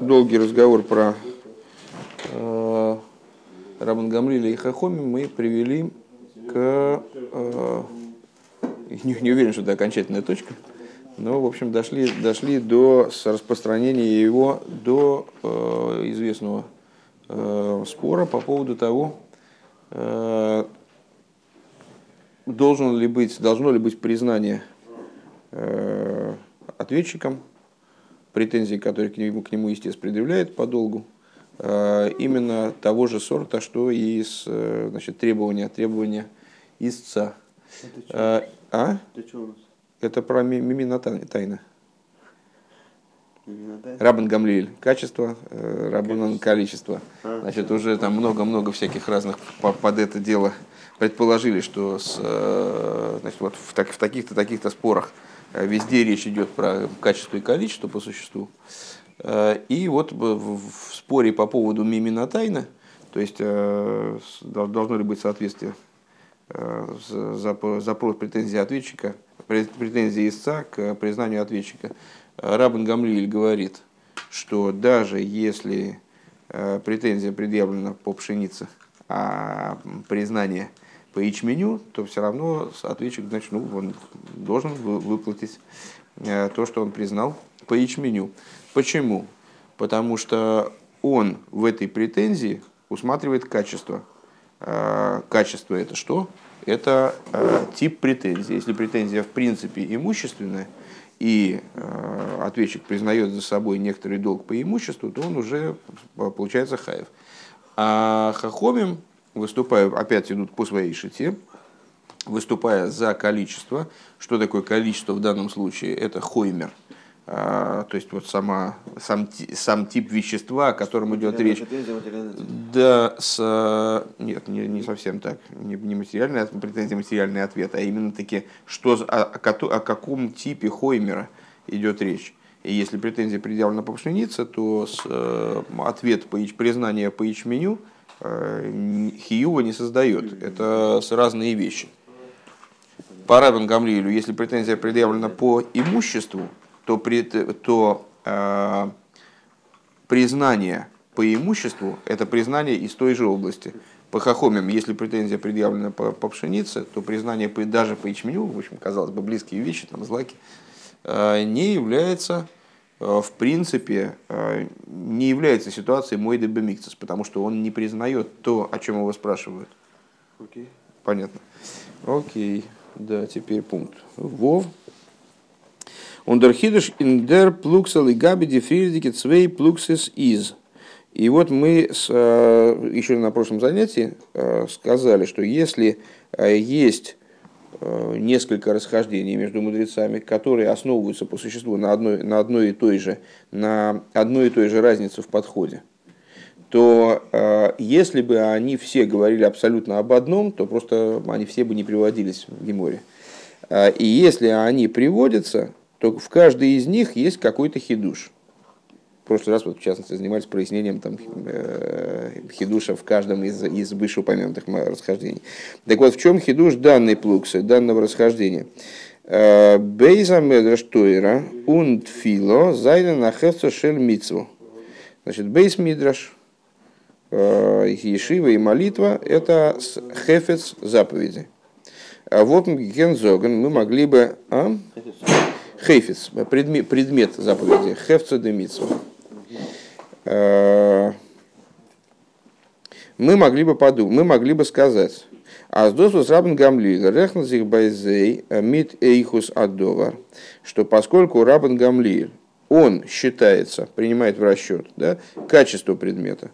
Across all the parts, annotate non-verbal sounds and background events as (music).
долгий разговор про э, Рабан Гамлиля и Хахоми мы привели к... Э, (laughs) не, не уверен, что это окончательная точка, но, в общем, дошли, дошли до распространения его до э, известного э, спора по поводу того, э, должен ли быть, должно ли быть признание э, ответчиком претензий, которые к нему, к нему естественно, предъявляет по долгу, э, именно того же сорта, что и с, э, значит, требования, требования истца. Это А? Это что у нас? Это про ми- мимина тай- тайна. Рабан Гамлиэль – качество, э, Рабанан – количество. А, Значит, уже там много-много всяких разных по- под это дело предположили, что с, э, значит, вот в, так- в таких-то таких-то спорах везде речь идет про качество и количество по существу. Э, И вот в, споре по поводу мимина тайна, то есть э, должно ли быть соответствие э, за- запро- запрос претензии ответчика, пре- претензии истца к признанию ответчика. Э, Рабан Гамлиэль говорит, что даже если э, претензия предъявлена по пшенице, а признание по ячменю, то все равно ответчик значит, ну, он должен вы- выплатить э, то, что он признал по ячменю. Почему? Потому что он в этой претензии усматривает качество. Э, Качество это что? Это э, тип претензии. Если претензия в принципе имущественная, и ответчик признает за собой некоторый долг по имуществу, то он уже получается хаев. А хахомим, выступая, опять идут по своей шите, выступая за количество. Что такое количество в данном случае? Это хоймер. А, То есть вот сама, сам, сам тип вещества, о котором идет речь. Да, с, нет, не, не совсем так. Не, не материальный, претензия материальный ответ, а именно таки, что, о, о каком типе Хоймера идет речь. И если претензия предъявлена по пшенице, то с, э, ответ по яч- признание по ячменю Хиюва не создает. Это разные вещи. По Рабин Гамлиэлю, если претензия предъявлена по имуществу, то, пред- то э, признание по имуществу – это признание из той же области. По хахомим, если претензия предъявлена по, по пшенице, то признание по- даже по ячменю, в общем, казалось бы, близкие вещи, там, злаки, э, не является, э, в принципе, э, не является ситуацией Мойды Бемикцис, потому что он не признает то, о чем его спрашивают. Окей. Понятно. Окей. Да, теперь пункт. Вов. Ундерхидыш индер плуксал и габи дифрирдики цвей плуксис из. И вот мы с, э, еще на прошлом занятии э, сказали, что если э, есть э, несколько расхождений между мудрецами, которые основываются по существу на одной, на одной и той же, на одной и той же разнице в подходе, то э, если бы они все говорили абсолютно об одном, то просто они все бы не приводились в Геморе. Э, и если они приводятся, то в каждой из них есть какой-то хидуш. В прошлый раз, вот, в частности, занимались прояснением там, э, хидуша в каждом из, из вышеупомянутых расхождений. Так вот, в чем хидуш данной плугты, данного расхождения? Э, בית המדרש, תורה און תפילה זיינען א חפצא של מצוה. Значит, בית מדרש, э, ешива и молитва – это хефец заповеди. А וואלט מען זאגן мы могли бы... А? Хейфец, предмет, предмет заповеди, חפצא דמצוה. Э, Мы могли бы подумать, мы могли бы сказать, а с досус рабн гамлиль, рехназих байзей, мит эйхус адовар, что поскольку рабн гамлиль, он считается, принимает в расчет да, качество предмета,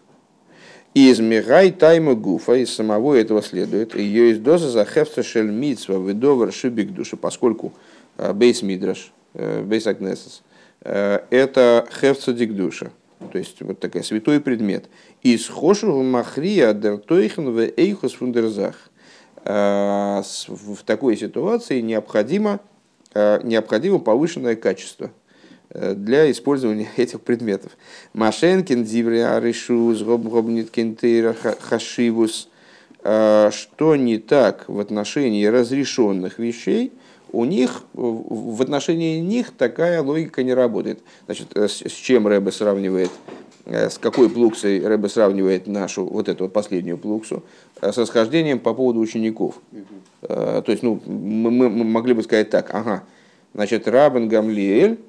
и из мигай тайма гуфа, из самого этого следует, ее из доза за хефца шель митцва, выдовар шибик души, поскольку э, бейс мидраш, э, бейс агнесес, э, это хефца дикдуша, то есть вот такой святой предмет. Из хошу махрия дертойхен в эйхус фундерзах. Э, В такой ситуации необходимо, э, необходимо повышенное качество э, для использования (laughs) этих предметов. Машенкин, Диврия, Аришус, Гобниткин, Тейра, Ха- Хашивус. Что не так в отношении разрешенных вещей, у них, в отношении них такая логика не работает. Значит, э, с чем Рэбе сравнивает с какой плуксой Рэбе сравнивает нашу, вот эту последнюю плуксу, с расхождением по поводу учеников. То есть, ну, мы, мы могли бы сказать так, ага, значит, Рабен Гамлиэль,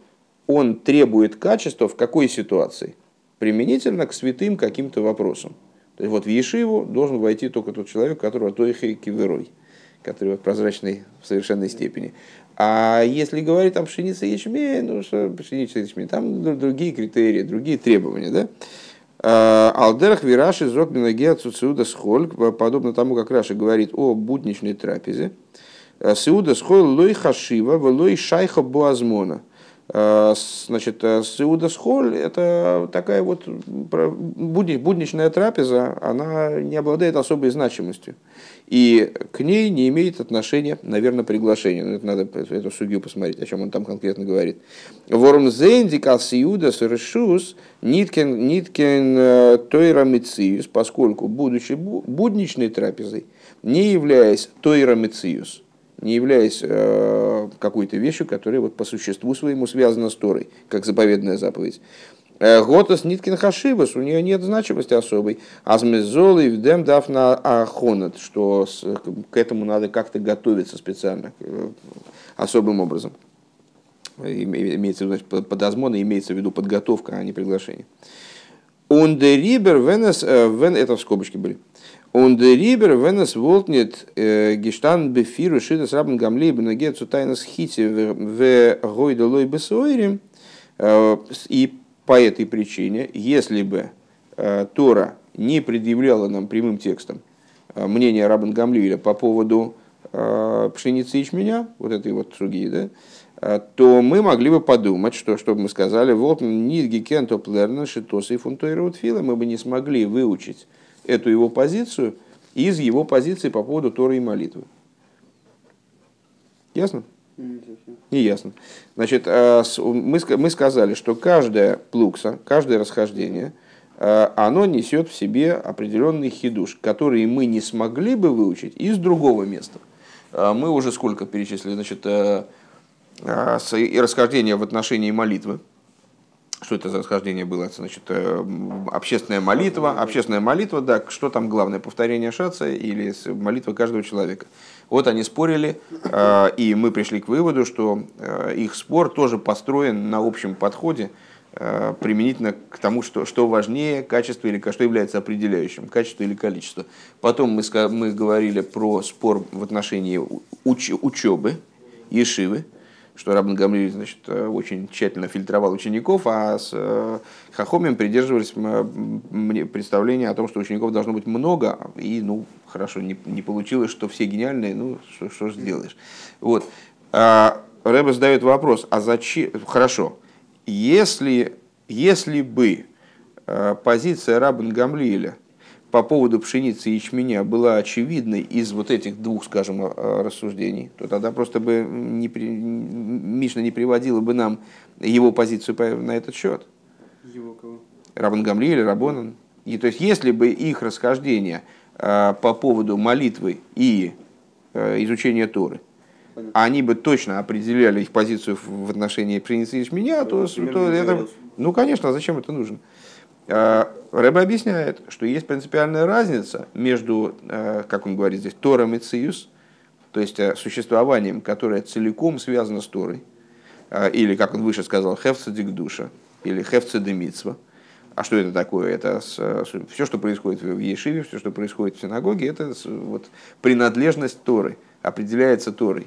он требует качества в какой ситуации? Применительно к святым каким-то вопросам. То есть вот в Ешиву должен войти только тот человек, которого Тойхи Киверой, который вот прозрачный в совершенной степени. А если говорить там пшеница и ячмень, ну что пшеница и ячмень, там другие критерии, другие требования, да? А, Алдерах Вираши Зок Минагеа Цуциуда Схоль, подобно тому, как Раши говорит о будничной трапезе. Сиуда Схоль лой хашива, лой шайха буазмона – Э, значит, Сеуда Схоль – это такая вот будничная трапеза, она не обладает особой значимостью. И к ней не имеет отношения, наверное, приглашение. Но ну, это надо эту судью посмотреть, о чем он там конкретно говорит. Ворум зенди калсиуда совершус ниткен, ниткен э, тойра поскольку, будучи будничной трапезой, не являясь тойра мициус, не являясь э, какой-то вещью, которая вот по существу своему связана с Торой, как заповедная заповедь. Э, Готас ниткин хашивас, у нее нет значимости особой. Азмезол и вдем дав на ахонат, что к этому надо как-то готовиться специально, э, особым образом. Имеется в виду, под азмона имеется в виду подготовка, а не приглашение. Ундерибер венес, это в скобочке были. Он де рибер венес волтнет гештан бефиру шидас рабен гамли бенеге цутайнас хити в гойдалой бесойрим. И по этой причине, если бы э, Тора не предъявляла нам прямым текстом э, мнение Рабан Гамлиля по поводу э, пшеницы ячменя, вот этой вот суги, да, то мы могли бы подумать, что, чтобы мы сказали, вот нидги кенто плерна шитосы и фунтуируют мы бы не смогли выучить эту его позицию из его позиции по поводу Торы и молитвы. Ясно? Не ясно. Значит, э, мы, сказали, что каждая плукса, каждое расхождение, э, оно несет в себе определенный хидуш, который мы не смогли бы выучить из другого места. Э, мы уже сколько перечислили, значит, и расхождение в отношении молитвы, что это за расхождение было? Значит, э, общественная молитва. Общественная молитва, да, что там главное, повторение шаца или молитва каждого человека. Вот они спорили, э, и мы пришли к выводу, что э, их спор тоже построен на общем подходе, применительно к тому, что, что важнее, качество или что является определяющим, качество или количество. Потом мы, мы говорили про спор в отношении уч, учебы, ешивы, что Рабан Гамлиль значит, э, очень тщательно фильтровал учеников, а с э, Хахомием придерживались представления о том, что учеников должно быть много, и, ну, хорошо, не, не получилось, что все гениальные, ну, что, что же сделаешь. Вот. А Рэбе задает вопрос, а зачем, хорошо, если, если бы э, позиция Рабан Гамлиля по поводу пшеницы и ячменя была очевидной из вот этих двух, скажем, рассуждений, то тогда просто бы не, Мишна не приводила бы нам его позицию на этот счет. Его кого? Рабан Гамли или Рабонан. И, то есть, если бы их расхождение э, по поводу молитвы и э, изучения Торы, Понятно. они бы точно определяли их позицию в отношении пшеницы и ячменя, то, то, то это... Ну, конечно, а зачем это нужно? Э, Рэбе объясняет, что есть принципиальная разница между, э, как он говорит здесь, Тором и Циюс, то есть э, существованием, которое целиком связано с Торой, или, как он выше сказал, хефцедик душа, или хефцедемитсва. А что это такое? Это все, что происходит в Ешиве, все, что происходит в синагоге, это вот принадлежность Торы, определяется Торой.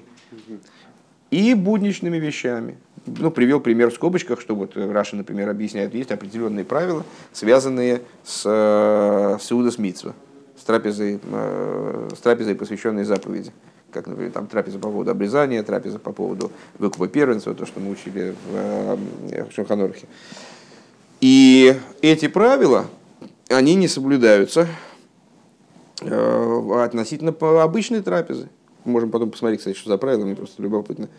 И будничными вещами, ну, привел пример в скобочках, что вот Раша, например, объясняет, есть определенные правила, связанные с, э, с Иуда с трапезой, э, с трапезой, посвященной заповеди. Как, например, там трапеза по поводу обрезания, трапеза по поводу выкупа первенства, то, что мы учили в, э, в Шаханорхе. И эти правила, они не соблюдаются относительно обычной трапезы. Можем потом посмотреть, кстати, что за правила, мне просто любопытно.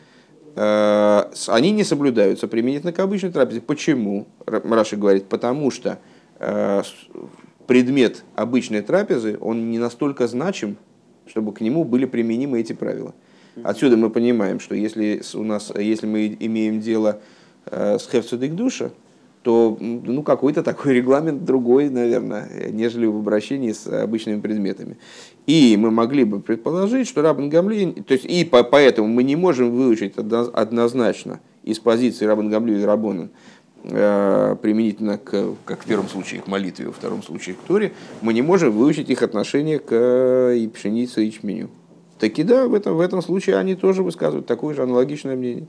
Э, они не соблюдаются применительно к обычной трапезе. Почему? Раши говорит, потому что э, предмет обычной трапезы, он не настолько значим, чтобы к нему были применимы эти правила. Отсюда мы понимаем, что если, у нас, если мы имеем дело э, с хевцедик душа, то ну, какой-то такой (laughs) регламент другой, наверное, нежели в обращении с обычными предметами. И мы могли бы предположить, что Рабан Гамли, то есть и по, поэтому мы не можем выучить однозначно из позиции Рабан Гамли и Рабонан, э, применительно к, как в первом случае, к молитве, во втором случае к Торе, мы не можем выучить их отношение к э, и пшенице, и ячменю. Таки да, в этом, в этом случае они тоже высказывают такое же аналогичное мнение.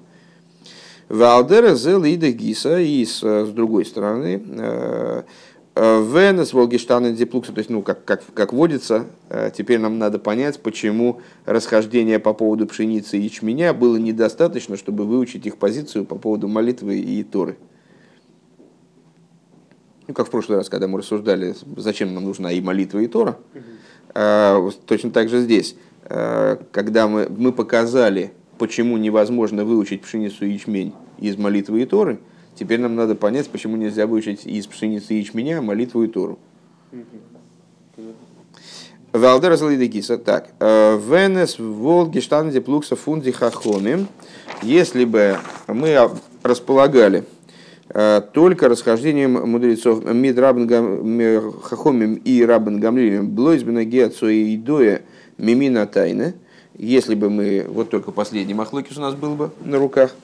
Валдера зел ида гиса, и с, с другой стороны, Венес Волгештана Диплукса, то есть, ну, как, как, как водится, э, теперь нам надо понять, почему расхождение по поводу пшеницы и ячменя было недостаточно, чтобы выучить их позицию по поводу молитвы и Торы. Ну, как в прошлый раз, когда мы рассуждали, зачем нам нужна и молитва, и Тора, точно так же здесь. Э, когда мы, мы показали, почему невозможно выучить пшеницу и ячмень из молитвы и Торы, теперь нам надо понять, почему нельзя выучить из пшеницы и ячменя молитву и Тору. Валдер Злидегиса. Так. Э, Венес Волги Штанди Плукса Фунди Хахоми. Если бы мы располагали э, только расхождением мудрецов Мид Рабен Хахомим и Рабен Гамлилем Блойзбена Геацу и Идоя – мимина тайны, если бы мы, вот только последний махлокис у нас был бы на руках,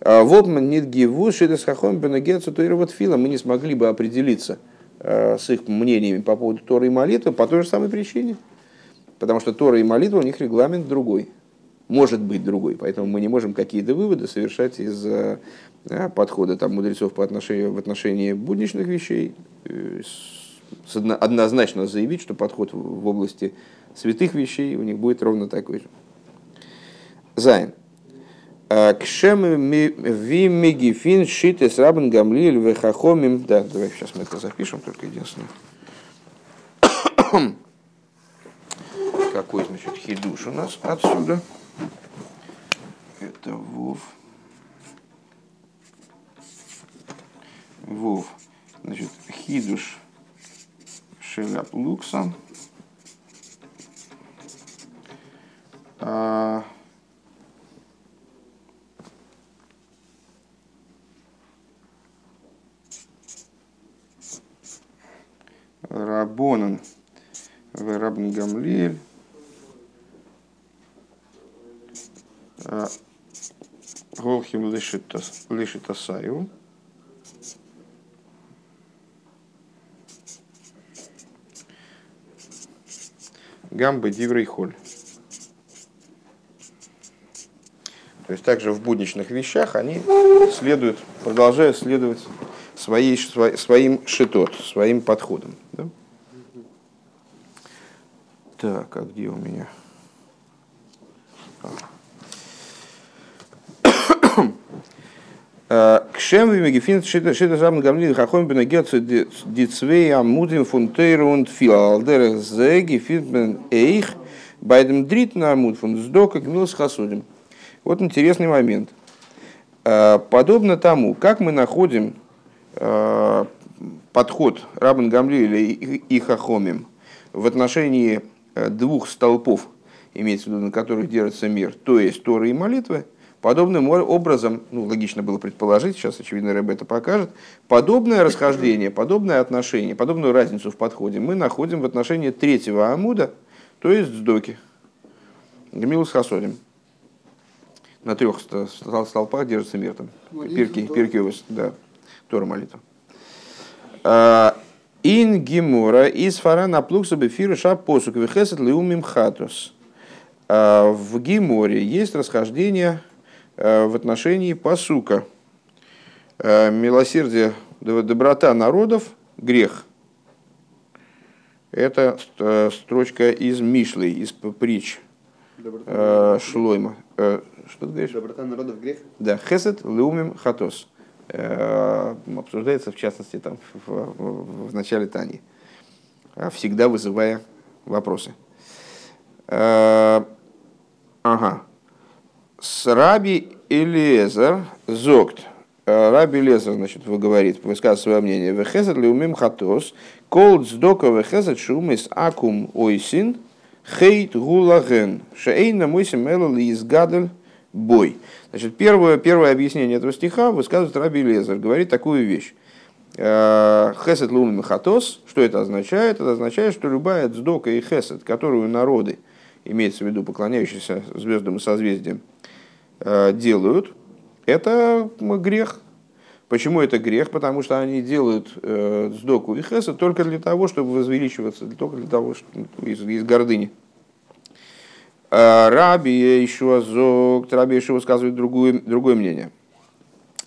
а Вопман нет гиву шидес хахом бенагецу вот фила, мы не смогли бы определиться а, с их мнениями по поводу Торы и молитвы по той же самой причине. Потому что Тора и молитва у них регламент другой. Может быть другой. Поэтому мы не можем какие-то выводы совершать из а, подхода там, мудрецов по отношению, в отношении будничных вещей. Э, однозначно заявить, что подход в области святых вещей у них будет ровно такой же. Зайн. А, Кшем вимегифин шитес рабен гамлиль вехахомим. Да, давай сейчас мы это запишем, только единственное. (coughs) Какой, значит, хидуш у нас отсюда? Это Вов. Вов. Значит, хидуш шеляп луксан. А, Рабонан. Рабн Гамлиэль. А, Голхим лишит Асаю. Гамбы Диврей То есть также в будничных вещах они следуют, продолжают следовать своей, своим шитот, своим подходом. Да? Так, а где у меня? А. Кшем вимегефин шита зам гамлин хахом бен гетцу дицвей амудим фунтейрунд филалдер зе гефин эйх байдем дрит на амуд фун сдока гмилс хасудим. Вот интересный момент. Э, подобно тому, как мы находим э, подход Рабан Гамлиля и Хахомим в отношении э, двух столпов, имеется в виду, на которых держится мир, то есть Торы и молитвы, подобным образом, ну, логично было предположить, сейчас, очевидно, Рэб это покажет, подобное расхождение, подобное отношение, подобную разницу в подходе мы находим в отношении третьего Амуда, то есть Сдоки, Гмилус Хасодим на трех столпах держится мир. Там. Пирки, пирки, да, Тора молитва. А, ин гимора из фарана плукса бефира ша посук вехесет леумим хатус. А, в гиморе есть расхождение а, в отношении посука. Милосердие, доброта народов, грех. Это строчка из Мишлей, из притч Шлойма. Что ты говоришь? Доброта народов грех? Да, хесед леумим хатос. Э, обсуждается, в частности, там, в, в, в начале Тани, а всегда вызывая вопросы. Э, ага. С Раби Элиезер Зогт. Э, Раби Элиезер, значит, вы говорит, высказывает свое мнение. Вехезет леумим хатос. Кол цдока вехезет шумис акум ойсин. Хейт гулаген. Шейна мойсим элал изгадель бой. Значит, первое, первое объяснение этого стиха высказывает Раби Лезер, говорит такую вещь. Э, хесед лун мехатос, что это означает? Это означает, что любая дздока и хесед, которую народы, имеется в виду поклоняющиеся звездам и созвездиям, э, делают, это грех. Почему это грех? Потому что они делают э, сдоку и хесед только для того, чтобы возвеличиваться, только для того, что ну, из, из гордыни. Раби еще зог, Раби еще высказывает другое, другое мнение.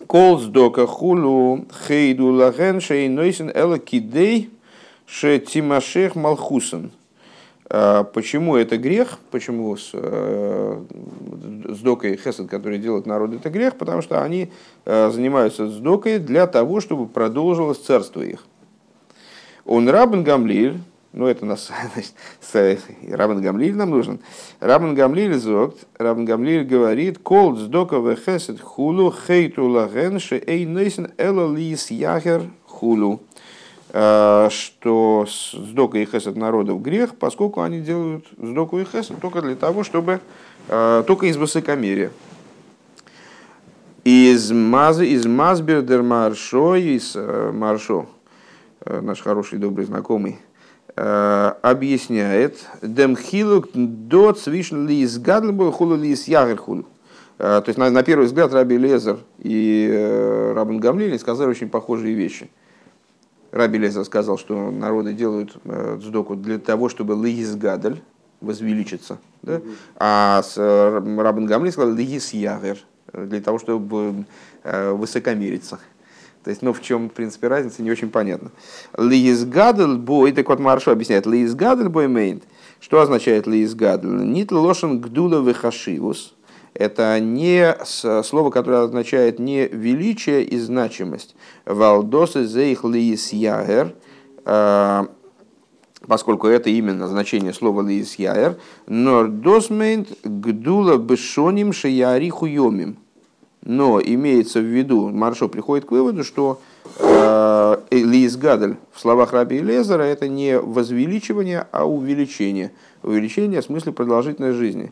Кол сдока хулу хейду лаген шейнойсен эла кидей ше тимашех малхусен. А, почему это грех? Почему с, э, с докой хесед, который делает народ, это грех? Потому что они э, занимаются с докой для того, чтобы продолжилось царство их. Он рабен гамлиль, ну это нас, (laughs) Рабан Гамлиль нам нужен. Рабан Гамлиль зогт, Рабан Гамлиль говорит, кол сдока вехесет хулу хейту лаген ше эй нейсен эла лис яхер хулу. А, что сдока и хесед народов грех, поскольку они делают сдоку и хесед только для того, чтобы, а, только из высокомерия. Из мазы, из мазбердер маршо, из э, маршо, э, наш хороший добрый знакомый, Э, объясняет демхилук до цвишн ли из гадлбо хулу ли из ягерхулу. Э, то есть, на, на первый взгляд, Раби Лезер и э, Рабин Гамлили сказали очень похожие вещи. Раби Лезер сказал, что народы делают дздоку для того, чтобы лиис гадаль возвеличиться. Да? А с Рабин Гамли сказал лиис ягер, для того, чтобы высокомериться. То есть, ну, в чем, в принципе, разница, не очень понятно. Лиизгадл бой, так вот Маршо объясняет, Лиизгадл бой мейнт. Что означает Лиизгадл? Нит лошен гдула вехашивус. Это не слово, которое означает не величие и значимость. Валдосы зейх лиис ягер, а, поскольку это именно значение слова лиис ягер, нордосмейнт гдула бешоним шеяриху йомим но имеется в виду, Маршо приходит к выводу, что э, Лиз Гадель в словах Раби Лезера это не возвеличивание, а увеличение. Увеличение в смысле продолжительной жизни.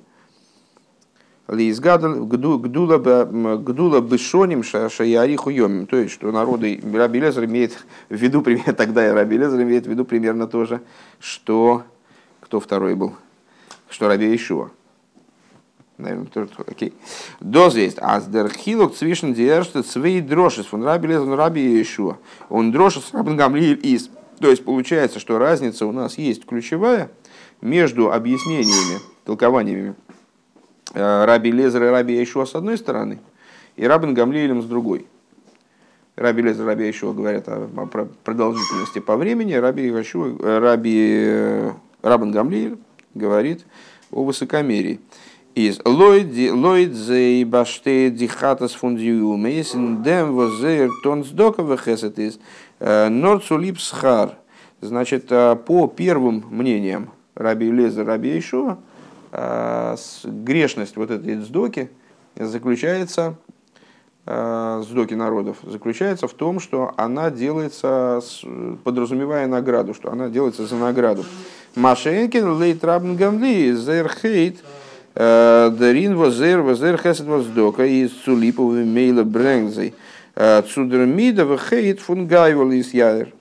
Гадель гдула бешоним шаяриху йомим. То есть, что народы Раби Лезер имеет в виду, (laughs) примерно, тогда и Раби Лезер имеет в виду примерно то же, что кто второй был, что Раби Ишуа наверное, тоже окей. Доз есть. Аздер хилок цвишен диерште цвей дрошес фун раби лезен раби Иешуа. Он дрошес рабин гамлиил из. То есть получается, что разница у нас есть ключевая между объяснениями, толкованиями Раби Лезера и Раби Яшуа с одной стороны, и Рабин Гамлиилем с другой. Раби Лезер и Раби Яшуа говорят о продолжительности по времени, Раби, Яшуа, э, Раби э, Рабин Гамлииль говорит о высокомерии из Лойд зей баште дихатас фундиум из дем возер тонсдока вехесет из э, норцулип схар. Значит, э, по первым мнениям Раби Леза, Раби Ишуа, э, грешность вот этой сдоки заключается, сдоки народов, заключается в том, что она делается, подразумевая награду, что она делается за награду. Машенкин лейт рабн гамли зерхейт хейт Дарин возер возер хесед воздока из цулипов мейла брэнгзей. Цудермида вхейт фунгайвал из ядер.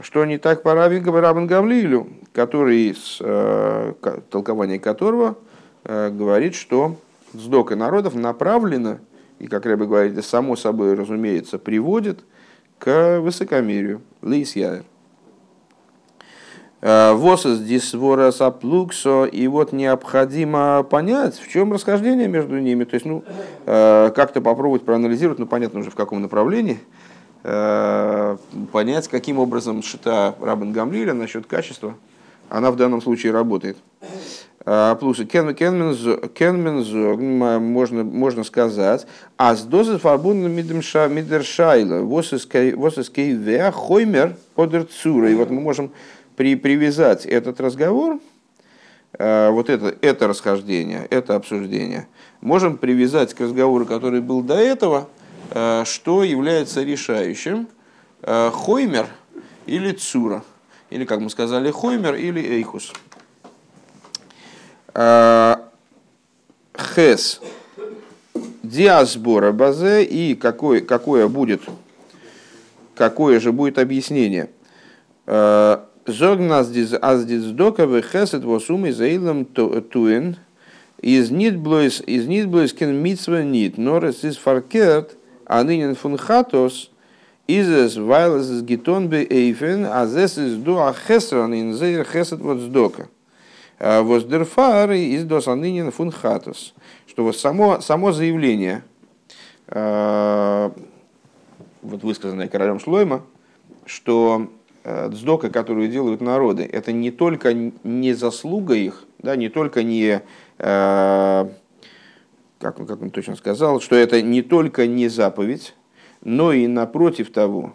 Что не так по Рабин Гавлилю, который, с, э, толкование которого э, говорит, что сдока народов направлена, и, как Рэбе говорит, само собой, разумеется, приводит к высокомерию. Лейс ядер. Э, Восос дисворас аплуксо, и вот необходимо понять, в чем расхождение между ними. То есть, ну, э, как-то попробовать проанализировать, ну, понятно уже в каком направлении, понять, каким образом шита Рабан Гамлиля насчет качества, она в данном случае работает. Плюс кенмензо, можно, можно сказать, а с дозы фарбуна мидершайла, восискей веа хоймер одерцура. И вот мы можем при, привязать этот разговор, э, вот это, это расхождение, это обсуждение, можем привязать к разговору, который был до этого, э, что является решающим, э, Хоймер или Цура, или, как мы сказали, Хоймер или Эйхус. Хес. Диасбора базе и какой, какое будет какое же будет объяснение? Зогнас аздиздока вехесет восумы заилам туин из нитблойс из нитблойс кен митсва нит. Норес из фаркерт а нынен фунхатос изес вайлес из гитон бе эйфен а зес из дуа хесран ин зейр хесет вот сдока. Воздерфар из досанынин фунхатос. Что вот само, само заявление, вот высказанное королем Шлойма, что дздока, которую делают народы, это не только не заслуга их, да, не только не, как он, как он точно сказал, что это не только не заповедь, но и напротив того,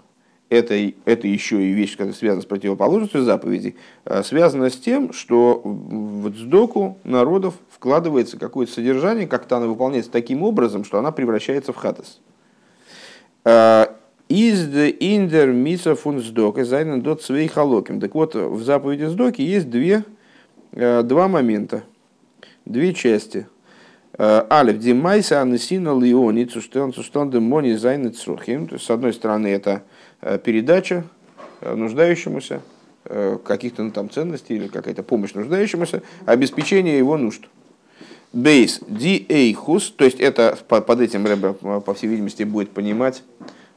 это, это еще и вещь, которая связана с противоположностью заповедей, связана с тем, что в дздоку народов вкладывается какое-то содержание, как-то она выполняется таким образом, что она превращается в хатас. Из индер миса фун сдока зайнен дот свей халоким. Так вот, в заповеди сдоки есть две, э, два момента, две части. Э, Алиф димайса анесина лиони цуштен цуштен демони зайны црухим. То есть, с одной стороны, это э, передача нуждающемуся каких-то ну, там ценностей или какая-то помощь нуждающемуся, обеспечение его нужд. Бейс ди эйхус, то есть это под этим Рэбе, по всей видимости, будет понимать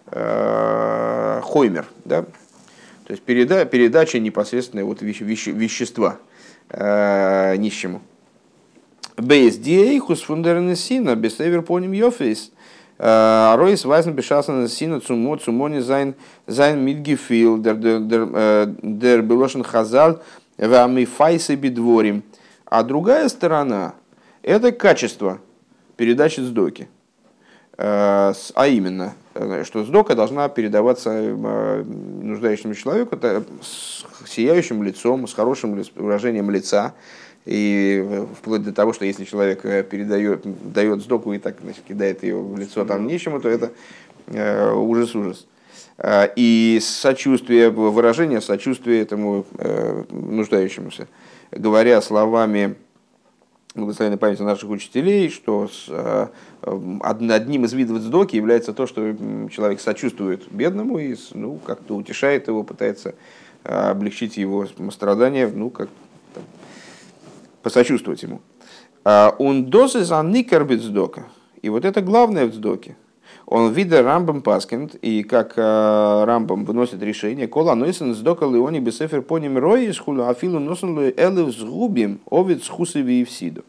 э, хоймер, да? то есть переда, передача непосредственно вот веще, веще, вещества э, нищему. ביז די איכות פון דער נתינה בסבר פנים יפות. Э, ארויסווייזן בשעת נתינה צום, צום עני זיין, זיין מיטגעפיל, דער, דער, בלשון חז"ל, ומפייסו בדברים. А другая сторона – это качество передачи цдоки. А именно, Э, что цдока должна передаваться э, нуждающему человеку с сияющим лицом, с хорошим выражением лица. И э, вплоть до того, что если человек передает, дает сдоку и так значит, кидает ее в лицо там нищему, то это ужас-ужас. И сочувствие, выражение сочувствия этому нуждающемуся. Говоря словами благословенной памяти наших учителей, что с, э, одним из видов сдоки является то, что человек сочувствует бедному и ну, как-то утешает его, пытается э, облегчить его страдания, ну, как посочувствовать ему. А он дозы за никербит сдока. И вот это главное в сдоке. Он вида Рамбам Паскинд, и как э, Рамбам выносит решение, кола нойсен сдока леони бесефер поним рои схулу афилу носен элев сгубим овец хусеви и всиду.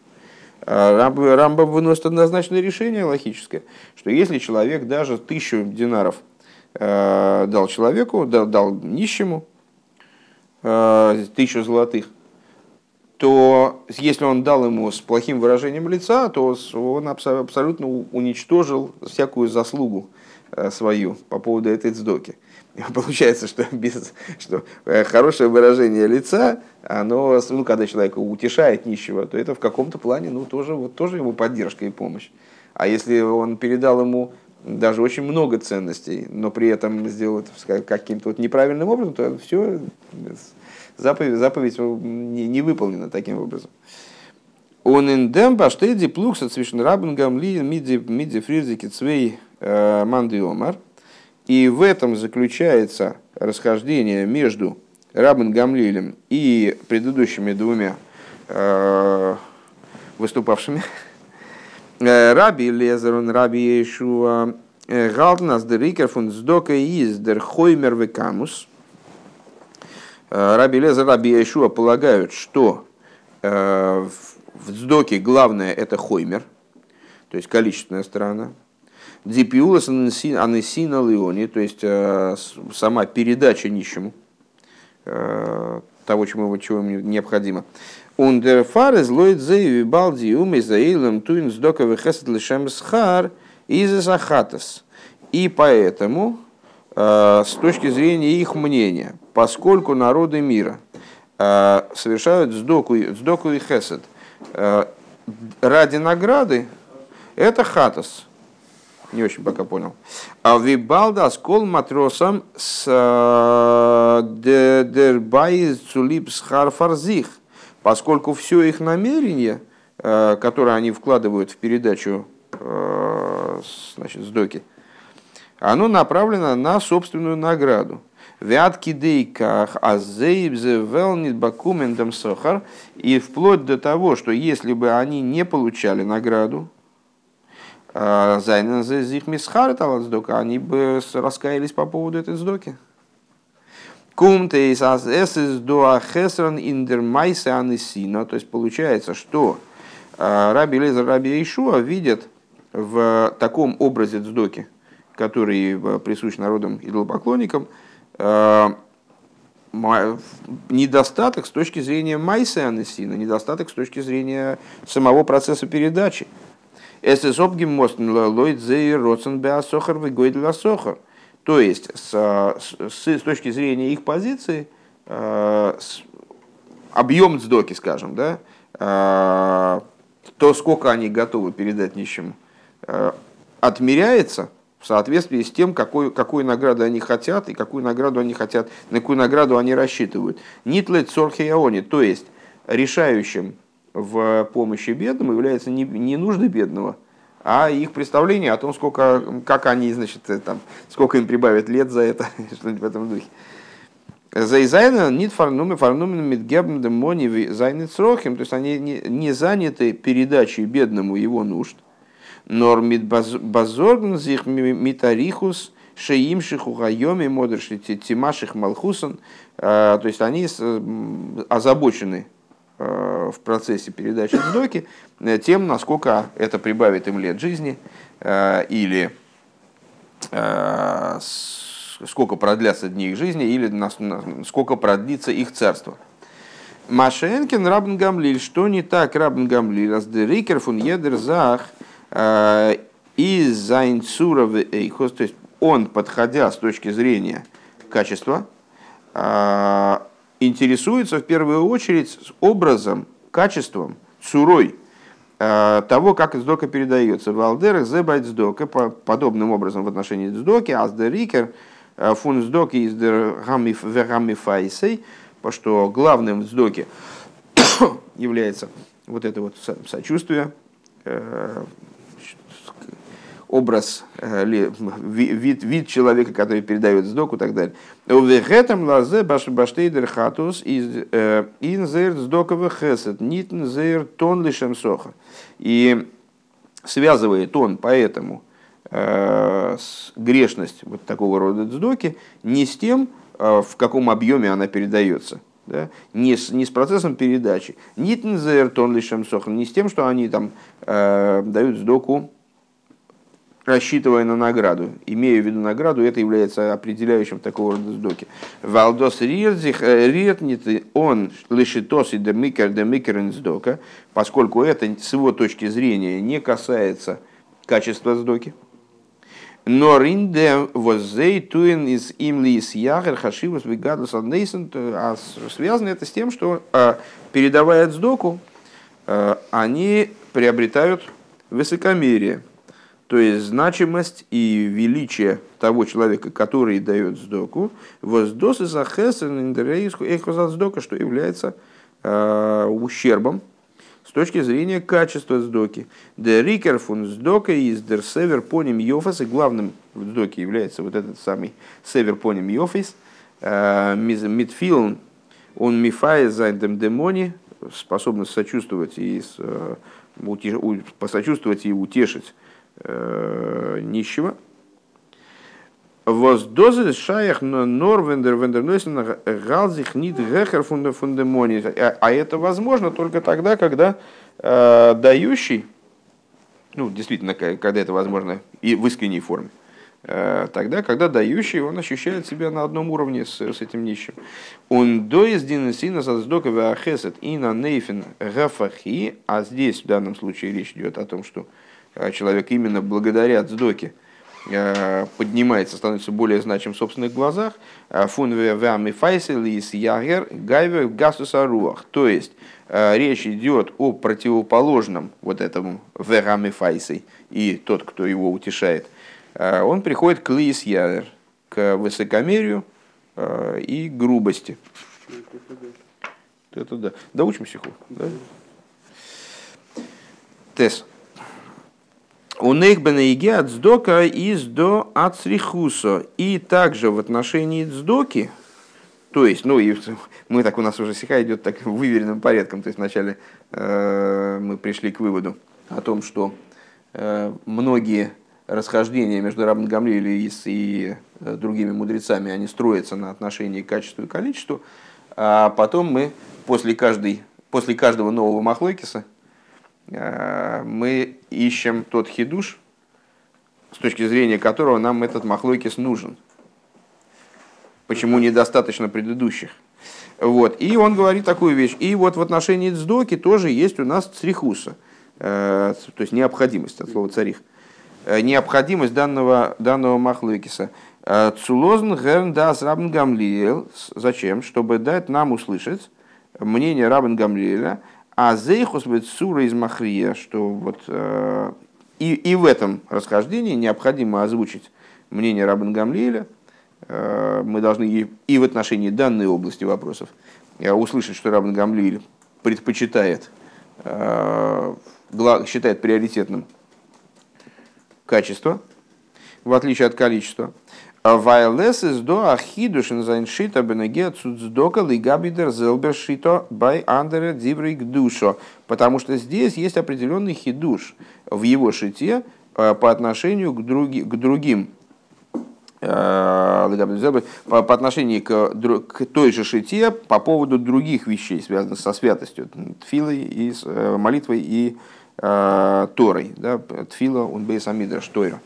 Э, Рамбам выносит однозначное решение логическое, что если человек даже тысячу динаров дал человеку, дал, дал нищему, тысячу золотых, то если он дал ему с плохим выражением лица, то он абсолютно уничтожил всякую заслугу э, свою по поводу этой цдоки. (laughs) Получается, что, без, что э, хорошее выражение лица, оно, ну, когда человек утешает нищего, то это в каком-то плане ну, тоже, вот, тоже ему поддержка и помощь. А если он передал ему даже очень много ценностей, но при этом сделал это каким-то вот неправильным образом, то все заповедь, заповедь не, не выполнена таким образом. Он индем баштеди плукса цвишен рабенгам ли миди миди фризики цвей э, манди омар. И в этом заключается расхождение между Рабин Гамлилем и предыдущими двумя э, выступавшими. Э, Раби Лезерон, Раби Иешуа, Галтнас дерикер фун сдока из дер хоймер векамус – Э, Раби Лезер, Раби Яшуа полагают, что э, в Дздоке главное это хоймер, то есть количественная сторона. Дипиулас анесина леони, то есть э, сама передача нищему того, чему, чего ему необходимо. Ундерфар из лойд зейви балди уми заилем туин сдока вехесет лишем схар из ахатас. И поэтому, с точки зрения их мнения, поскольку народы мира э, совершают сдоку, сдоку и хесед э, ради награды, это хатас. Не очень пока понял. А вибалда скол матросам с э, дербай цулип схарфарзих, поскольку все их намерение, которое они вкладывают в передачу значит, сдоки, оно направлено на собственную награду. Вятки дейках азейбзе велнит бакумендам сохар. И вплоть до того, что если бы они не получали награду, а, Зайнен их мисхар они бы раскаялись по поводу этой сдоки. Кумтейс аз эсэс дуа хесран индер майсе анисина. То есть получается, что а, Раби Лезер, Раби Ишуа видят в таком образе дздоки, который э, присущ народам идолопоклонникам, э, недостаток с точки зрения майса анесина, недостаток с точки зрения самого процесса передачи. Сохар. То есть, с, с, с точки зрения их позиции, э, с, объем сдоки, скажем, да, э, то, сколько они готовы передать нищему, э, отмеряется в соответствии с тем, какой, какую награду они хотят и какую награду они хотят, на какую награду они рассчитывают. Нитлет сорхияони, то есть решающим в помощи бедным является не, не нужды бедного, а их представление о том, сколько, как они, значит, э, там, сколько им прибавят лет за это, (laughs) что-нибудь в этом духе. זיי זיינען ניט פארנומען, פארנומען מיט געבן דעם עני זיינע צרכים, то есть они не, не заняты передачей бедному его нужд. נאר מיט באזארגן זיך מיט אריכות, שימשכו חייהם אדער שתימשך מלכותן, а, то есть они озабочены Э, в процессе передачи сдоки э, тем, насколько это прибавит им лет жизни э, или сколько продлятся дни их жизни или сколько продлится их царство. Машенкин Рабн Гамлиль, что не так Рабн Гамлиль, а Рикер фун Едерзах из Зайнцуров Эйхос, то есть он, подходя с точки зрения качества, интересуется в первую очередь образом, качеством, цурой э, того, как сдока передается. Валдер зебайт сдока, подобным образом в отношении сдоки, аздерикер, э, фун сдоки из гамифайсей, что главным в сдоке (coughs) является вот это вот сочувствие, э, образ, э, вид, вид человека, который передает сдоку и так далее. Увехетам лазе баштейдер хатус э, инзер сдоковый хесед, нитнзер тон лишем соха. И связывает он поэтому э, грешность вот такого рода сдоки не с тем, в каком объеме она передается, да, не, с, не с процессом передачи. Нитнзер тон лишем соха, не с тем, что они там э, дают сдоку рассчитывая на награду. Имея в виду награду, это является определяющим такого рода сдоки. Валдос рирзих э, он лишитос и демикер демикер сдока, поскольку это с его точки зрения не касается качества сдоки. Но ринде воззей туин из имли из ягер хашивус вигадус аднейсен, а связано это с тем, что а, передавая сдоку, а, они приобретают высокомерие, то есть значимость и величие того человека, который дает сдоку, воздосы за хесен сдока, что является э, ущербом с точки зрения качества сдоки. Де рикер фун сдока из дер север поним йофас, и главным в сдоке является вот этот самый север поним йофис, э, митфилн, он мифая зайдем демони, способность сочувствовать и э, посочувствовать и утешить э, нищего. Воздозы шаях нор вендер вендернойсен галзих нит гехер фундамони. А, а это возможно только тогда, когда э, дающий, ну, действительно, когда это возможно и в искренней форме, э, тогда, когда дающий, он ощущает себя на одном уровне с, с этим нищим. Он до создока вахесет и на нейфен гафахи, а здесь в данном случае речь идет о том, что человек именно благодаря цдоке э, поднимается, становится более значим в собственных глазах, э, фун вами файсел из ягер гайвер гасуса руах. То есть э, речь идет о противоположном вот этому верами файсей и тот, кто его утешает. Он приходит к лис ягер, к высокомерию и грубости. Это да. Да учим стиху. Да? Тес. У них бенеиге от сдока из до ацрихусо. И также в отношении цдоки, то есть, ну, и (laughs) мы так у нас уже сиха идет так выверенным порядком. То есть вначале э, мы пришли к выводу о том, что э, многие расхождения между Рабн Гамлиэлем и, и э, другими мудрецами, они строятся на отношении к качеству и количеству. А потом мы после, каждой, после каждого нового махлойкиса мы ищем тот хидуш, с точки зрения которого нам этот махлойкис нужен – почему недостаточно предыдущих. Вот. И он говорит такую вещь. И вот в отношении цдоки тоже есть у нас црихуса, э, то есть необходимость от слова царих. Э, необходимость данного, данного махлыкиса. Э, Цулозн герн дас рабн гамлиел. Зачем? Чтобы дать нам услышать мнение рабн гамлиеля, а зейхус быть сура из махрия, что вот и, и в этом расхождении необходимо озвучить мнение рабн гамлиеля, Э, мы должны и в отношении данной области вопросов э, услышать, что Рабан Гамлиэль предпочитает, э, считает приоритетным качество, в отличие от количества. Вайлес из до ахидушин зайншита бенеге цуцдока лигабидер зелбершито бай андере дибрик душо. Потому что здесь есть определенный хидуш в его шите по отношению к, други, к другим Э, по, отношению к, к той же шите по поводу других вещей, связанных со святостью, тфилой и э, молитвой и э, Торой. Да, тфила он бейсамидра штойра.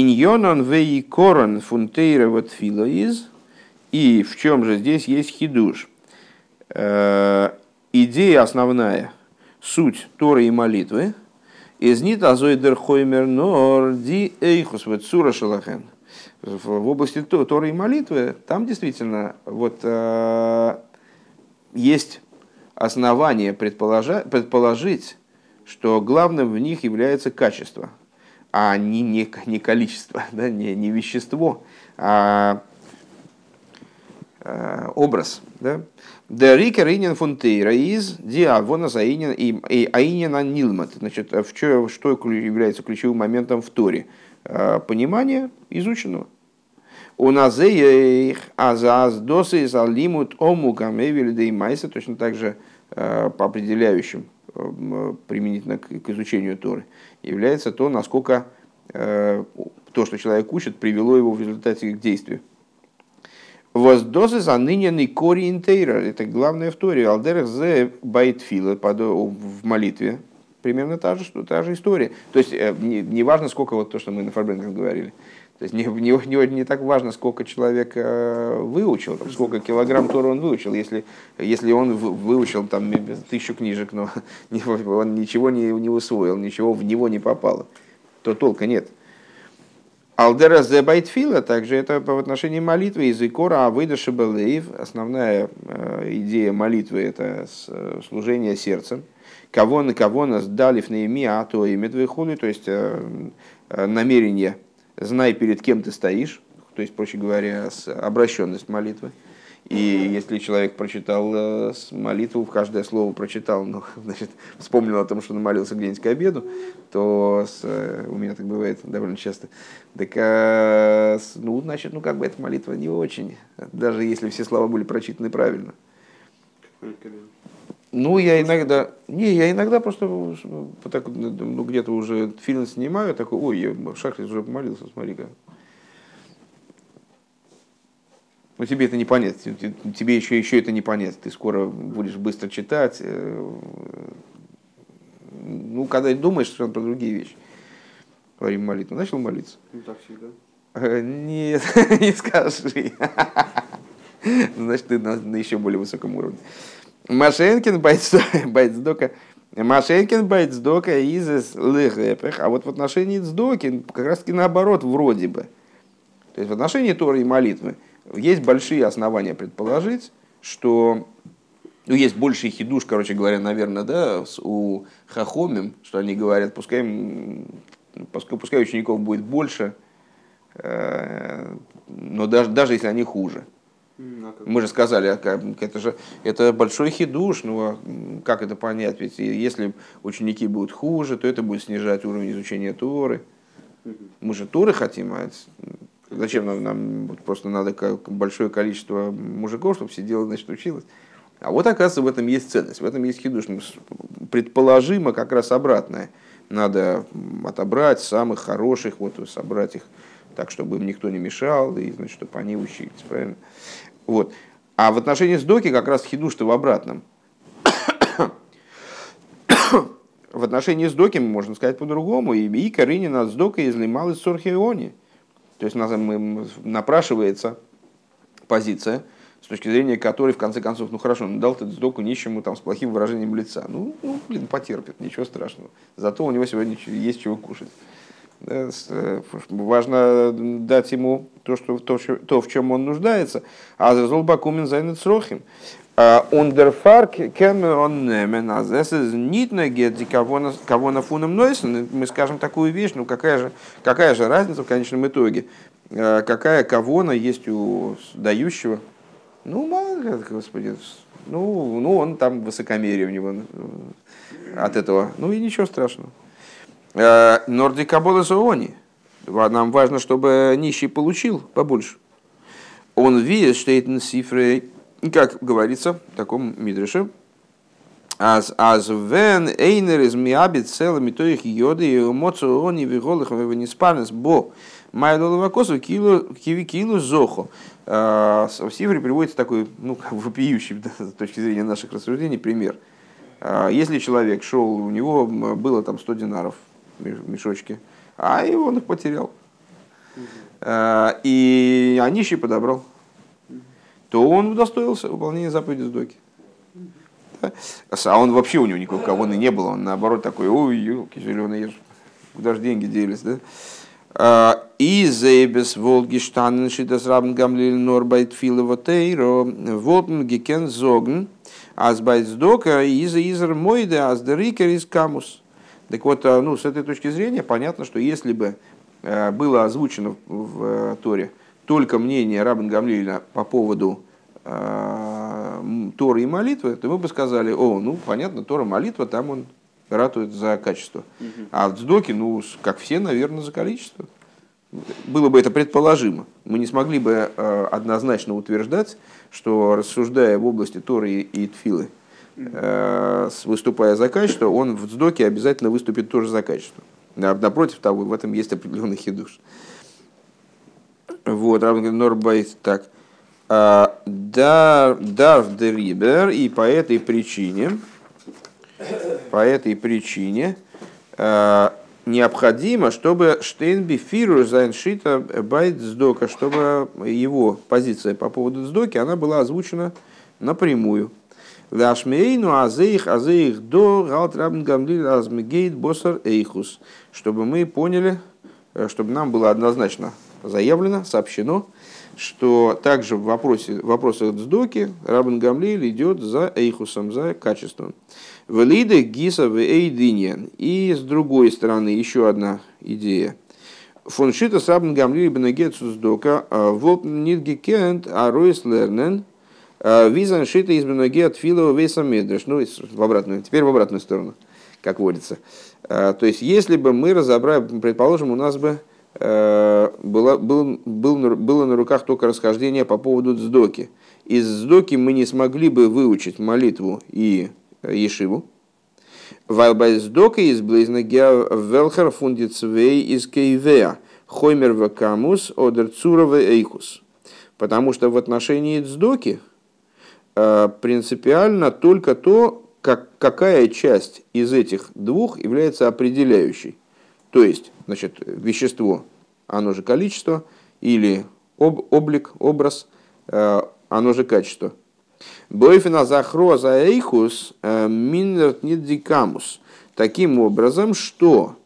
Иньонон вей корон фунтейра вот тфила из. И в чем же здесь есть хидуш? Э, идея основная, суть Торы и молитвы, из нит азойдер хоймер нор ди эйхус сура шалахен в области Торы и молитвы, там действительно вот, э, есть основания предположить, что главным в них является качество, а не, не, не количество, (laughs) да, не, не вещество, а э, образ. Да? Да рикер инин фунтейра из диавона заинин и аинина нилмат. Значит, в что, что является ключевым моментом в Торе? Понимание изученного. У нас их азаз досы из алимут ому камевили майса, точно так же по определяющим применительно к изучению Торы, является то, насколько э, то, что человек учит, привело его в результате к действию. Воздозы за нынешний кори интейра. Это главное в Торе. Алдерах зе байтфила в молитве. Примерно та же, та же история. То есть, не, не важно, сколько вот то, что мы на Фарбенках говорили. То есть не, не, не, не так важно, сколько человек э, выучил, там, сколько килограмм Тора он выучил. Если, если он выучил там, тысячу книжек, но (laughs) он ничего не, не усвоил, ничего в него не попало, то толка нет. Алдера зебайтфила, также это по отношению молитвы из Икора Авыда Шабалеев. Основная э, идея молитвы – это э, служение сердцем. Кого на кого нас дали в Наими, а то и медвехули, то есть намерение – знай, перед кем ты стоишь, то есть, проще говоря, обращенность молитвы. И если человек прочитал э, молитву, в каждое слово прочитал, ну, (laughs) значит, вспомнил о том, что он молился где-нибудь к обеду, то с, э, у меня так бывает довольно часто, так, а, ну, значит, ну, как бы эта молитва не очень, даже если все слова были прочитаны правильно. Ну, я иногда, не, я иногда просто так, ну, где-то уже фильм снимаю, такой, ой, я в шахте уже помолился, смотри-ка. Ну, тебе это не понять, тебе еще, еще это не понять, ты скоро будешь быстро читать. Э, ну, когда думаешь что про другие вещи. Во время молитвы. Начал молиться? Ну, так всегда. Э, нет, (laughs) не скажи. (laughs) Значит, ты на, на еще более высоком уровне. Машенкин байцдока. (laughs) Машенкин байцдока из лыгэпэх. А вот в отношении цдоки как раз таки наоборот вроде бы. То есть в отношении Торы и молитвы есть большие основания предположить, что ну, есть больший хидуш, короче говоря, наверное, да, у Хахомим, что они говорят, пускай, пускай, пускай учеников будет больше, э, но даже, даже если они хуже. А? Мы же сказали, а это же это большой хидуш, ну а как это понять? Ведь если ученики будут хуже, то это будет снижать уровень изучения Торы. Мы же Торы хотим, а зачем нам, нам просто надо большое количество мужиков, чтобы сидело, значит, училось. А вот, оказывается, в этом есть ценность, в этом есть хидуш. Ну, Предположимо как раз обратное. Надо отобрать самых хороших, вот собрать их так, чтобы им никто не мешал, и значит, чтобы они учились, правильно? Вот. А в отношении с Доки как раз хидуш-то в обратном. в отношении с Доки можно сказать по-другому. И, и с Докой излимал из Сорхиони. То есть нас- м, напрашивается позиция, с точки зрения которой, в конце концов, ну хорошо, ну дал ты сдоку нищему там, с плохим выражением лица. Ну, ну, блин, потерпит, ничего страшного. Зато у него сегодня есть чего кушать. С- э, Важно дать ему то, что, то, то, в чем он нуждается. А за золбакумен зайнет срохим. Ундерфар кен он немен, а nicht на гетти кого на фуном нойсен. Мы скажем такую вещь, ну какая же, какая же разница в конечном итоге? Э, Какая кавона есть у дающего? Ну, мало господи, ну, ну, он там высокомерие у него э, от этого. Ну и ничего страшного. Нордика Зоони. Нам важно, чтобы нищий получил побольше. Он видит, что это цифры, как говорится в таком мидреше, Аз аз вен эйнер из миабит целыми то их йоды и эмоцию они виголых не спарнес бо майдолова косу килу киви килу зохо. А, В Сифре приводится такой, ну, как вопиющий да, с точки зрения наших рассуждений пример. А, Если человек шел, у него было там 100 динаров в мешочке, а и он их потерял. А, И а нищий подобрал. То он удостоился выполнения заповеди Сдоки. А он вообще у него никакой кавоны не было, он наоборот такой, ой, елки зеленые, куда же деньги делись, да? А, И зейбес волги штанен шитас рабн гамлил норбайт филова тейро волтен гекен зогн азбайт сдока иза изер мойде аздерикер из камус. Так вот, а, ну, с этой точки зрения понятно, что если бы э, было озвучено в э, Торе только мнение Рабин Гамлиля по поводу э, Торы и молитвы, то мы бы сказали, о, ну, понятно, Тора, молитва, там он ратует за качество. А в Дздоке, ну, как все, наверное, за количество. Было бы это предположимо. Мы не смогли бы однозначно утверждать, что рассуждая в области Торы и, Тфилы, выступая за качество, он в Дздоке обязательно выступит тоже за качество. На- Напротив того, в этом есть определенный хидуш. Вот, Норбайт, так. А, Дар, дарф де рибер, и по этой причине, по этой причине э, необходимо, чтобы שטיין בפירוש זיין שיטה ביי צדקה, чтобы его позиция по поводу цдоки, она была озвучена напрямую. להשמיענו אז אויך, אז אויך דא האלט רבן גמליאל אז מ'גייט בתר איכות. Чтобы мы поняли, э, чтобы нам было однозначно заявлено, сообщено, что также в вопросе, в вопросах цдоки Рабан Гамлиэль идет за Эйхусом, за качеством. Велиде Гиса в Эйдиньян. И с другой стороны, еще одна идея. Фуншита с Рабин Гамлиль Бенегетсу Сдока Волт Нидгекент Аройс Лернен Визан Шита из Бенегет Филова Вейса Медреш. Ну, в обратную, теперь в обратную сторону, как водится. А, То есть, если бы мы разобрали, предположим, у нас бы э, было, был, было на руках только расхождение по поводу Дздоки. Из Дздоки мы не смогли бы выучить молитву и э, Ешиву. Вайлбай Дздока из Близнагеа Велхер Фундицвей из Кейвеа. Хоймер Вакамус Одер Цурова Эйхус. Потому что в отношении Дздоки э, принципиально только то, как, какая часть из этих двух является определяющей. То есть, значит, вещество, оно же количество, или об, облик, образ, э, оно же качество. Бойфина захро за эйхус э, минерт нидикамус. Таким образом, что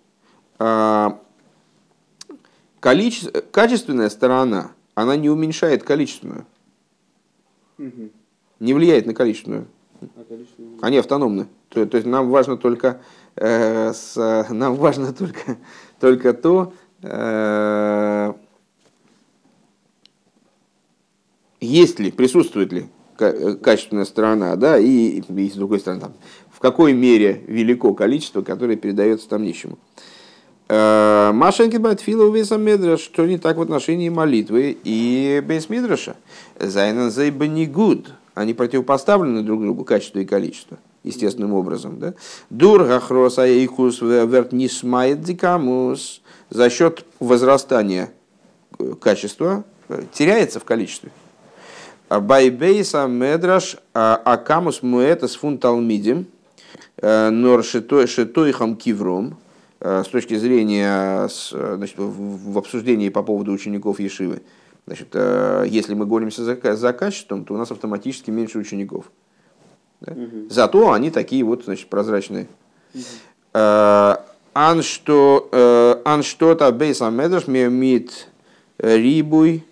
э, количе- качественная сторона, она не уменьшает количественную, Мгм. Не влияет на количественную. А? Они автономны. То, то есть нам важно только, э, с, нам важно только, только то, э, есть ли, присутствует ли качественная сторона, да, и, и с другой стороны, там, в какой мере велико количество, которое передается там нищему. Э, Машенки Батфила увеса Медраш, что не так в отношении молитвы и без Мидраша. Зайнан Зайбанигуд. Они противопоставлены друг другу, качество и количество, естественным образом. Да? Дур гахрос аейхус верт нисмает дикамус. За счет возрастания э, качества э, теряется в количестве. Байбейса медраш акамус муэтас фунталмидим нор шитойхам кивром Э, с точки зрения значит, в обсуждении по поводу учеников Ешивы. Значит, э, если мы гонимся за, за качеством, то у нас автоматически меньше учеников. Да? Угу. Зато они такие вот значит, прозрачные. Э, ан что ан что-то бейсам медаш мит рибуй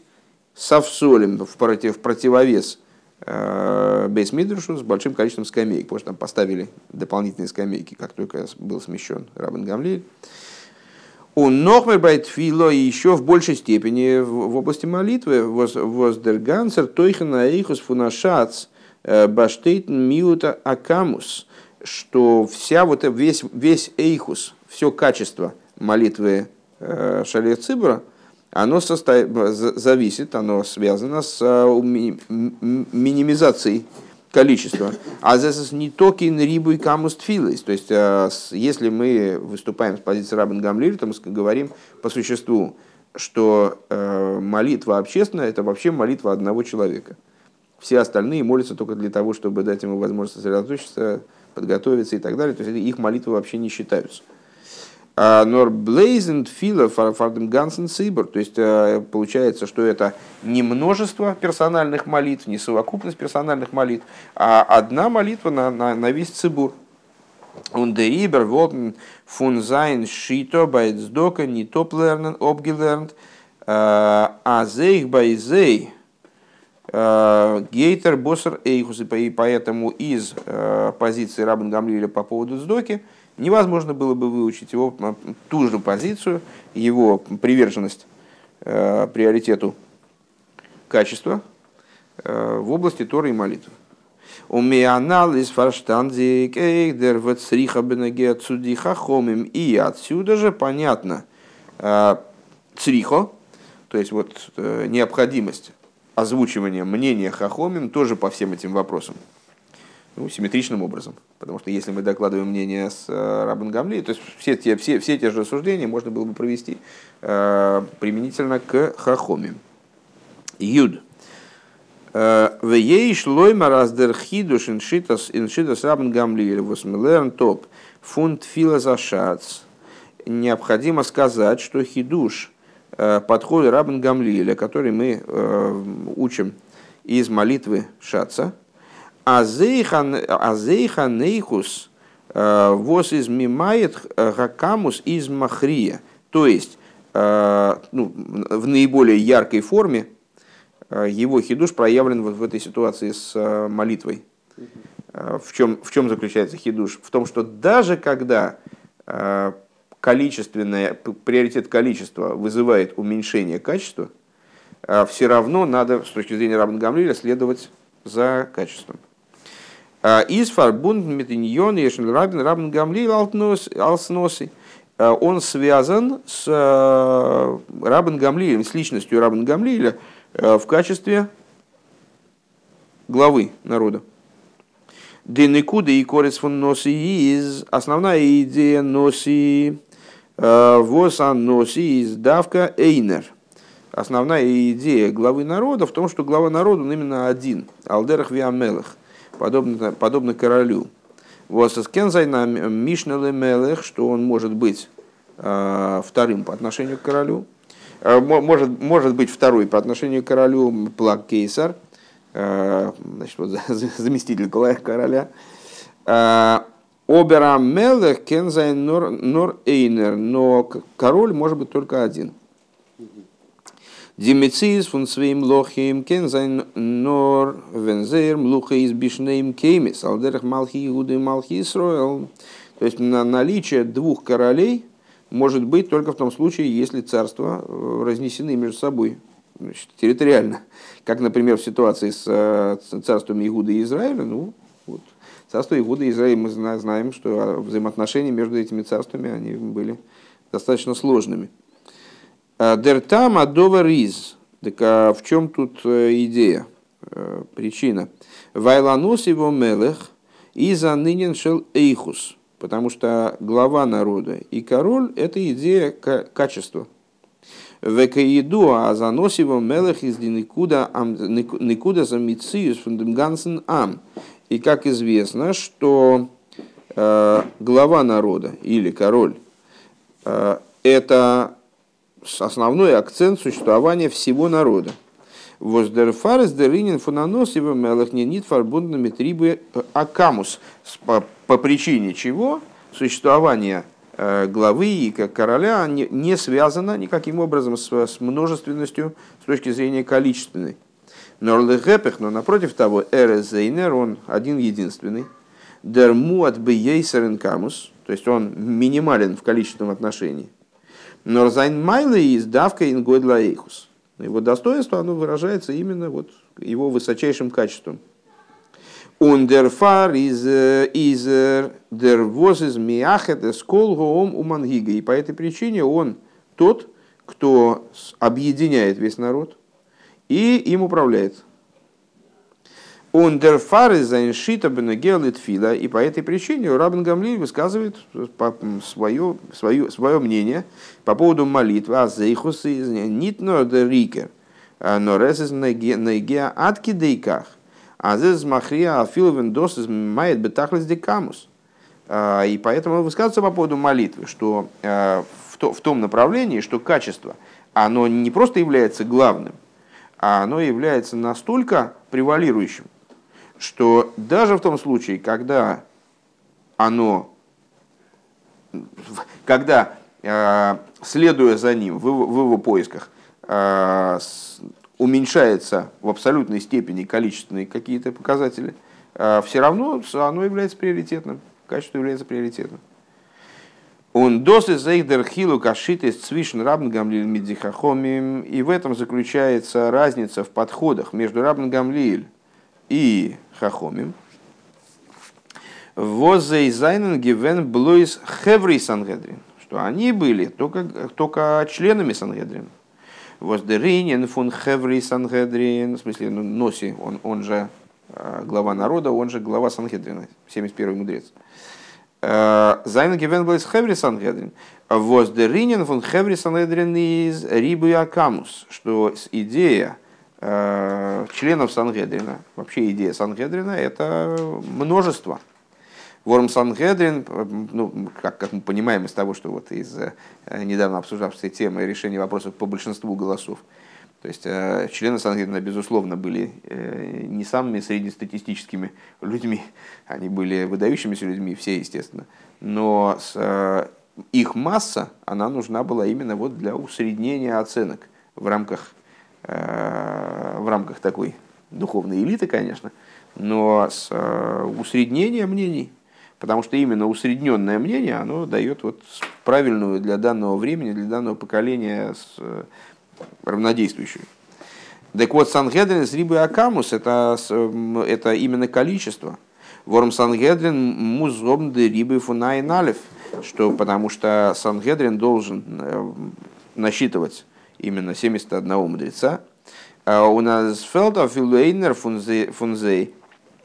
совсолем в против противовес Бейс Мидрушу с большим количеством скамеек, потому что там поставили дополнительные скамейки, как только был смещен Рабин Гамлиль. און נאכמער ביי תפילה еще в большей степени в, в области молитвы воздергансер тойхана эйхус фунашац э, באשטייט אין מיעוט הכמות, что вся вот весь, весь эйхус, все качество молитвы э, שליח ציבור – оно состоит, зависит, оно связано с а, минимизацией количества. А עס איז ניטא קיין ריבוי כמות תפילות. То есть, а, если мы выступаем с позиции Рабан Гамлиэль, то мы говорим по существу, что а, молитва общественная – это вообще молитва одного человека. Все остальные молятся только для того, чтобы дать ему возможность сосредоточиться, подготовиться и так далее. То есть, их молитвы вообще не считаются. Нор блейзенд фила фардем гансен сибор. То есть э, получается, что это не множество персональных молитв, не совокупность персональных молитв, а одна молитва на, на, на весь цибур. Und der Iber wurden von sein Schito bei топ lernen, обгеlernt, а зейх bei гейтер боссер эйхус. И поэтому из э, позиции Рабин Гамлиля по поводу Сдоки – невозможно было бы выучить его ту же позицию, его приверженность э, приоритету качества э, в области Торы и молитвы. У анализ фарштанди кейдер вецриха бенеге цудиха хомим. И отсюда же понятно э, црихо, то есть вот э, необходимость озвучивания мнения хахомим тоже по всем этим вопросам ну, симметричным образом. Потому что если мы докладываем мнение с э, Рабан Гамли, то есть все те, все, все те же рассуждения можно было бы провести э, применительно к Хахоме. Юд. Э, Вееш лойма раздер хидуш иншитас иншитас Рабан Гамли восмилерн топ фунт филозашац. Необходимо сказать, что хидуш э, подходы Рабан Гамлиля, который мы учим из молитвы Шаца – Азейха нейхус э, вос из мимает гакамус из махрия. То есть, э, ну, в наиболее яркой форме э, его хидуш проявлен вот в этой ситуации с молитвой. В чем, в чем заключается хидуш? В том, что даже когда количественное, приоритет количества вызывает уменьшение качества, все равно надо с точки зрения Рабан Гамлиля следовать за качеством. А, из фарбунд метиньон ешен рабин рабин гамли алсноси. А, он связан с а, Рабин Гамлием, с личностью Рабин Гамлиля в качестве главы народа. Денекуда и корец фон носи из основная идея носи восан носи из давка эйнер. Основная идея главы народа в том, что глава народа он именно один. Алдерах виамелах подобно, подобно королю. Вот на משנה למלך, что он может быть э, вторым по отношению к королю, э, может, может быть второй по отношению к королю פלג קיסר, э, значит, вот, заместитель короля. אבער א מלך קען זיין נאר איינער, но король может быть только один – די מציאות פון שני מלכים קען זיין נאר ווען זייער מלוכה איז בשני מקומות, על דרך מלכי יהודה, מלכי ישראל. То есть на наличие двух королей может быть только в том случае, если царства э, разнесены между собой значит, территориально. Как, например, в ситуации с э, царством Игуда и Израиля, ну, вот, царство Игуда и Израиля мы знаем, что взаимоотношения между этими царствами они были достаточно сложными. Дертам адова риз. Так а в чем тут идея, причина? Вайланус его мелех и за нынен шел эйхус. Потому что глава народа и король – это идея качества. Векаиду а заносиво мелех из никуда никуда за мициус фундамгансен ам. И как известно, что э, глава народа или король э, это основной акцент существования всего народа. Воздерфарес деринин фунанос его мелах фарбундами трибы акамус. По, по причине чего существование э, главы и короля не, не связано никаким образом с, с множественностью с точки зрения количественной. Но но напротив того, эрезейнер, он один единственный. Дерму от бейсерен камус, то есть он минимален в количественном отношении. נאר זיין מעלה איז דוקא אין גודל האיכות его достоинство, оно выражается именно вот его высочайшим качеством. Ундерфар из из дервоз из миахет эскол гоом умангига. И по этой причине он тот, кто объединяет весь народ и им управляет. זיין שיטה בנוגע לתפילה. И по этой причине Рабан Гамлиэль высказывает свое, свое, свое мнение по поводу молитвы. А зейхус из де рикер. Но рез из негеа атки дейках. А здесь махрия афиловен дос из мает бетахлес декамус. И поэтому высказывается по поводу молитвы, что в том направлении, что качество, оно не просто является главным, а оно является настолько превалирующим, что даже в том случае, когда оно, когда, э, следуя за ним в его, поисках, э, уменьшается в абсолютной степени количественные какие-то показатели, э, все равно оно является приоритетным, качество является приоритетным. Он досы зейдер хилу кашиты свишен рабн гамлиль мидзихахомим. И в этом заключается разница в подходах между рабн гамлиль и Хахомим. Возей Зайнен Гивен Блуис Хеври Сангедрин. Что они были только, только членами Сангедрин. Воздеринен фун Хеври Сангедрин. В смысле, ну, Носи, он, он же э, глава народа, он же глава Сангедрина, 71-й мудрец. Э, Зайнен Гивен Блуис Хеври Сангедрин. Воздеринен фун Хеври Сангедрин из Рибу Акамус. Что идея членов Сангедрина. Вообще идея Сангедрина – это множество. Ворм Сангедрин, ну, как, как мы понимаем из того, что вот из э, недавно обсуждавшей темы решения вопросов по большинству голосов, то есть э, члены Сангедрина, безусловно, были не самыми среднестатистическими людьми, они были выдающимися людьми, все, естественно, но с, их масса, она нужна была именно вот для усреднения оценок в рамках Э, в рамках такой духовной элиты, конечно, но с э, усреднением мнений, потому что именно усредненное мнение, оно дает вот правильную для данного времени, для данного поколения э, равнодействующую. Так вот, Сангедрин с Рибы Акамус это, это именно количество. Ворм Сангедрин музом де Рибы Фунайналев, что потому что Сангедрин должен насчитывать именно 71 мудреца. А у нас фелта филуэйнер фунзей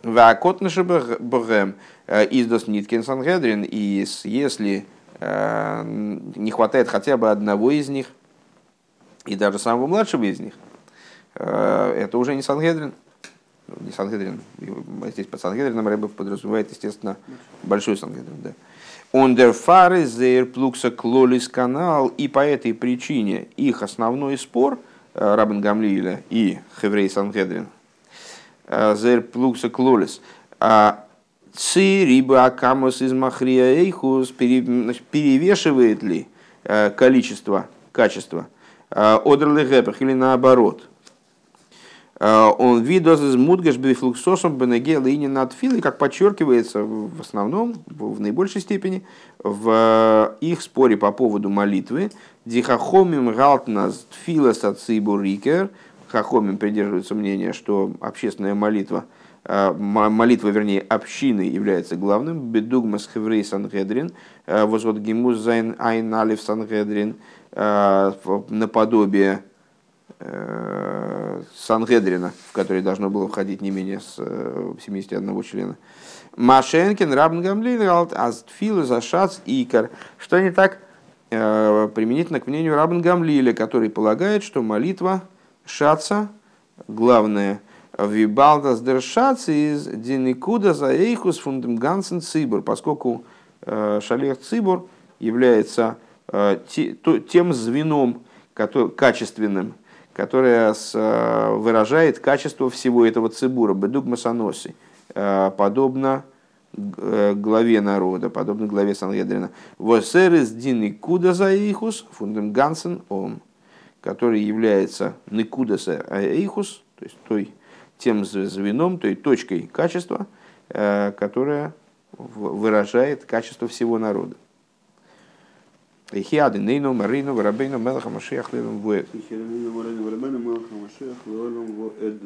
вакотныши богем э, издос ниткин сангедрин. И если э, не хватает хотя бы одного из них, и даже самого младшего из них, э, это уже не Сангедрин. Ну, не Сангедрин. Здесь под Сангедрином Рэбе подразумевает, естественно, большой Сангедрин. Да. Ундерфары зейр плукса клолис канал, и по этой причине их основной спор э, Рабин Гамлииля и Хеврей Сангедрин э, зейр плукса клолис ци риба акамос из махрия эйхус перевешивает ли э, количество, качество одерли гэпах или наоборот. Э, און ווי דאס איז מודגש בפלוגתתם בנוגע לענין התפילה, как подчеркивается в основном, в наибольшей степени, в их споре по поводу молитвы. די חכמים האלטן אז תפילת הציבור עיקר. Хахомим придерживается мнения, что общественная молитва, э, молитва, вернее, общины является главным. בדוגמת חברי סנהדרין, э, וואס ווער ס'מוז זיין אין א סנהדרין, наподобие Сангедрина, в который должно было входить не менее с 71 э, члена. Машенкин, Рабн Гамлин, Астфил, Зашац, Икар. Что не так э, применительно к мнению Рабн Гамлиля, который полагает, что молитва Шаца, главное, Вибалдас дер из Деникуда за Эйхус фундам Гансен Цибур, поскольку э, Шалех Цибур является тем звеном, качественным, которая э, выражает качество всего этого цибура, бедуг масоноси, э, подобно э, главе народа, подобно главе Сангедрина. Восерес дин куда за ихус фундам гансен ом, который является никудаса эйхус, то есть той, тем звеном, той точкой качества, которая выражает качество всего народа. Ихиады Нейну Марину Варабейну Мелаха Машиах Лилам Вуэд. Ихиады Нейну Марину Варабейну Мелаха Машиах Лилам Вуэд.